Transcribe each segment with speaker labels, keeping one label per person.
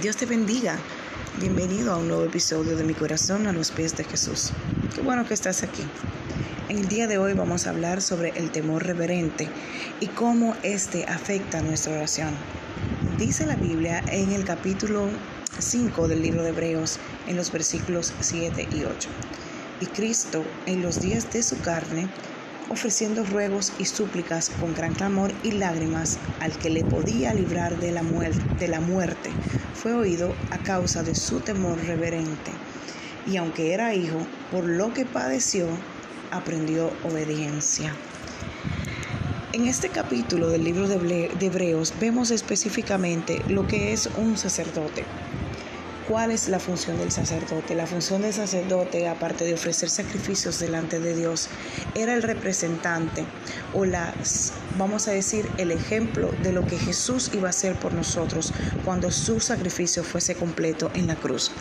Speaker 1: Dios te bendiga. Bienvenido a un nuevo episodio de Mi Corazón a los pies de Jesús. Qué bueno que estás aquí. En el día de hoy vamos a hablar sobre el temor reverente y cómo este afecta nuestra oración. Dice la Biblia en el capítulo 5 del libro de Hebreos, en los versículos 7 y 8. Y Cristo, en los días de su carne, ofreciendo ruegos y súplicas con gran clamor y lágrimas al que le podía librar de la, muerte, de la muerte, fue oído a causa de su temor reverente. Y aunque era hijo, por lo que padeció, aprendió obediencia. En este capítulo del libro de Hebreos vemos específicamente lo que es un sacerdote. ¿Cuál es la función del sacerdote? La función del sacerdote, aparte de ofrecer sacrificios delante de Dios, era el representante o las, vamos a decir, el ejemplo de lo que Jesús iba a hacer por nosotros cuando su sacrificio fuese completo en la cruz.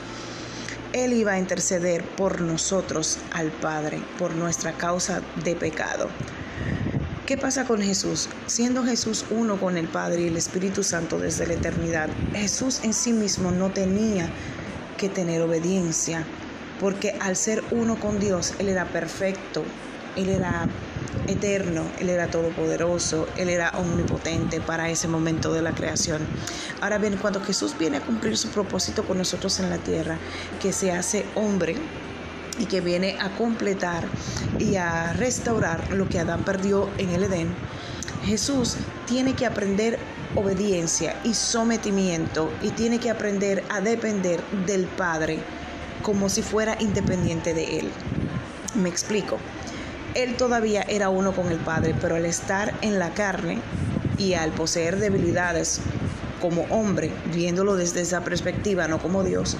Speaker 1: Él iba a interceder por nosotros al Padre, por nuestra causa de pecado. ¿Qué pasa con Jesús? Siendo Jesús uno con el Padre y el Espíritu Santo desde la eternidad, Jesús en sí mismo no tenía que tener obediencia, porque al ser uno con Dios, Él era perfecto, Él era eterno, Él era todopoderoso, Él era omnipotente para ese momento de la creación. Ahora bien, cuando Jesús viene a cumplir su propósito con nosotros en la tierra, que se hace hombre, y que viene a completar y a restaurar lo que Adán perdió en el Edén, Jesús tiene que aprender obediencia y sometimiento y tiene que aprender a depender del Padre como si fuera independiente de Él. Me explico. Él todavía era uno con el Padre, pero al estar en la carne y al poseer debilidades como hombre, viéndolo desde esa perspectiva, no como Dios,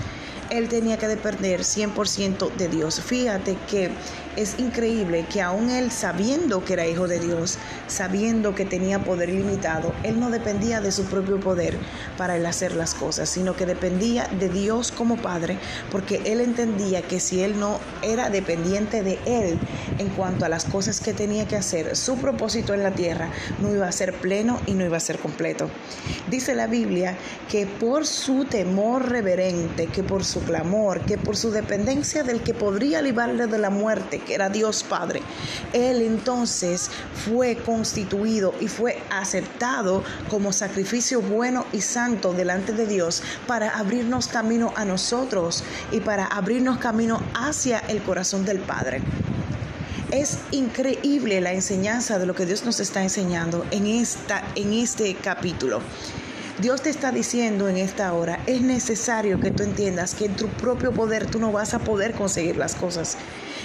Speaker 1: él tenía que depender 100% de Dios. Fíjate que es increíble que aún él sabiendo que era hijo de Dios, sabiendo que tenía poder ilimitado, él no dependía de su propio poder para él hacer las cosas, sino que dependía de Dios como Padre, porque él entendía que si él no era dependiente de él en cuanto a las cosas que tenía que hacer, su propósito en la tierra no iba a ser pleno y no iba a ser completo. Dice la Biblia que por su temor reverente, que por su clamor, que por su dependencia del que podría librarle de la muerte, que era Dios Padre, Él entonces fue constituido y fue aceptado como sacrificio bueno y santo delante de Dios para abrirnos camino a nosotros y para abrirnos camino hacia el corazón del Padre. Es increíble la enseñanza de lo que Dios nos está enseñando en, esta, en este capítulo. Dios te está diciendo en esta hora, es necesario que tú entiendas que en tu propio poder tú no vas a poder conseguir las cosas.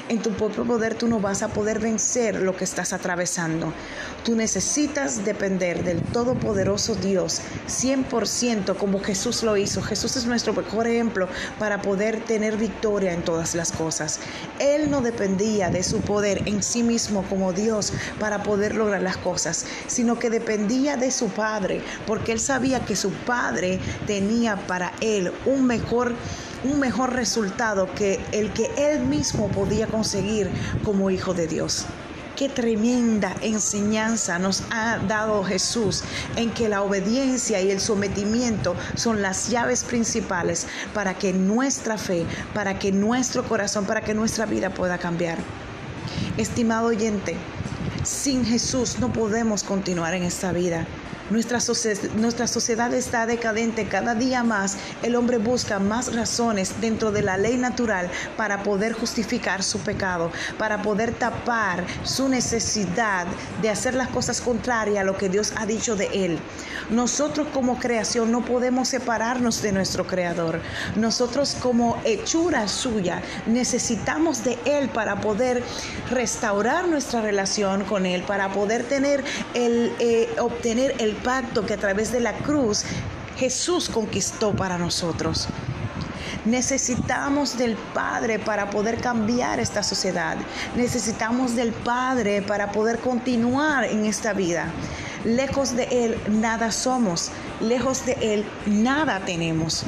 Speaker 1: En tu propio poder tú no vas a poder vencer lo que estás atravesando. Tú necesitas depender del Todopoderoso Dios 100% como Jesús lo hizo. Jesús es nuestro mejor ejemplo para poder tener victoria en todas las cosas. Él no dependía de su poder en sí mismo como Dios para poder lograr las cosas, sino que dependía de su Padre, porque él sabía que su Padre tenía para él un mejor un mejor resultado que el que él mismo podía conseguir como hijo de Dios. Qué tremenda enseñanza nos ha dado Jesús en que la obediencia y el sometimiento son las llaves principales para que nuestra fe, para que nuestro corazón, para que nuestra vida pueda cambiar. Estimado oyente, sin Jesús no podemos continuar en esta vida. Nuestra, nuestra sociedad está decadente cada día más. El hombre busca más razones dentro de la ley natural para poder justificar su pecado, para poder tapar su necesidad de hacer las cosas contrarias a lo que Dios ha dicho de él. Nosotros como creación no podemos separarnos de nuestro Creador. Nosotros como hechura suya necesitamos de Él para poder restaurar nuestra relación con Él, para poder tener el, eh, obtener el pacto que a través de la cruz Jesús conquistó para nosotros. Necesitamos del Padre para poder cambiar esta sociedad. Necesitamos del Padre para poder continuar en esta vida. Lejos de Él nada somos. Lejos de Él nada tenemos.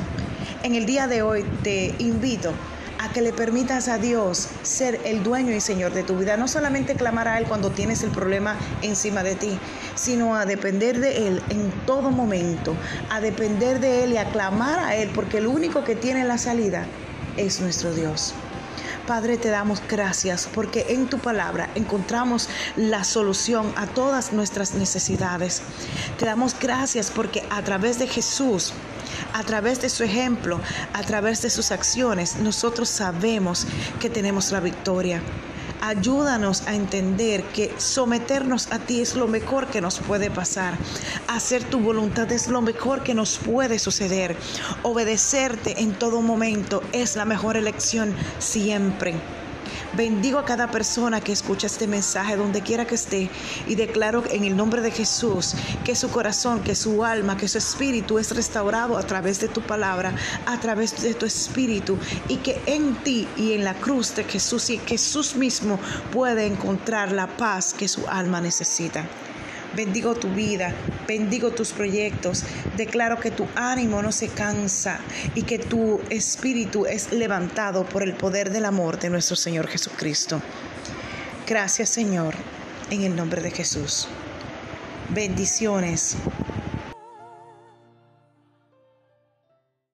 Speaker 1: En el día de hoy te invito a que le permitas a Dios ser el dueño y Señor de tu vida. No solamente clamar a Él cuando tienes el problema encima de ti, sino a depender de Él en todo momento, a depender de Él y a clamar a Él, porque el único que tiene la salida es nuestro Dios. Padre, te damos gracias porque en tu palabra encontramos la solución a todas nuestras necesidades. Te damos gracias porque a través de Jesús, a través de su ejemplo, a través de sus acciones, nosotros sabemos que tenemos la victoria. Ayúdanos a entender que someternos a ti es lo mejor que nos puede pasar. Hacer tu voluntad es lo mejor que nos puede suceder. Obedecerte en todo momento es la mejor elección siempre. Bendigo a cada persona que escucha este mensaje donde quiera que esté y declaro en el nombre de Jesús que su corazón, que su alma, que su espíritu es restaurado a través de tu palabra, a través de tu espíritu y que en ti y en la cruz de Jesús y Jesús mismo puede encontrar la paz que su alma necesita. Bendigo tu vida, bendigo tus proyectos. Declaro que tu ánimo no se cansa y que tu espíritu es levantado por el poder del amor de nuestro Señor Jesucristo. Gracias Señor, en el nombre de Jesús. Bendiciones.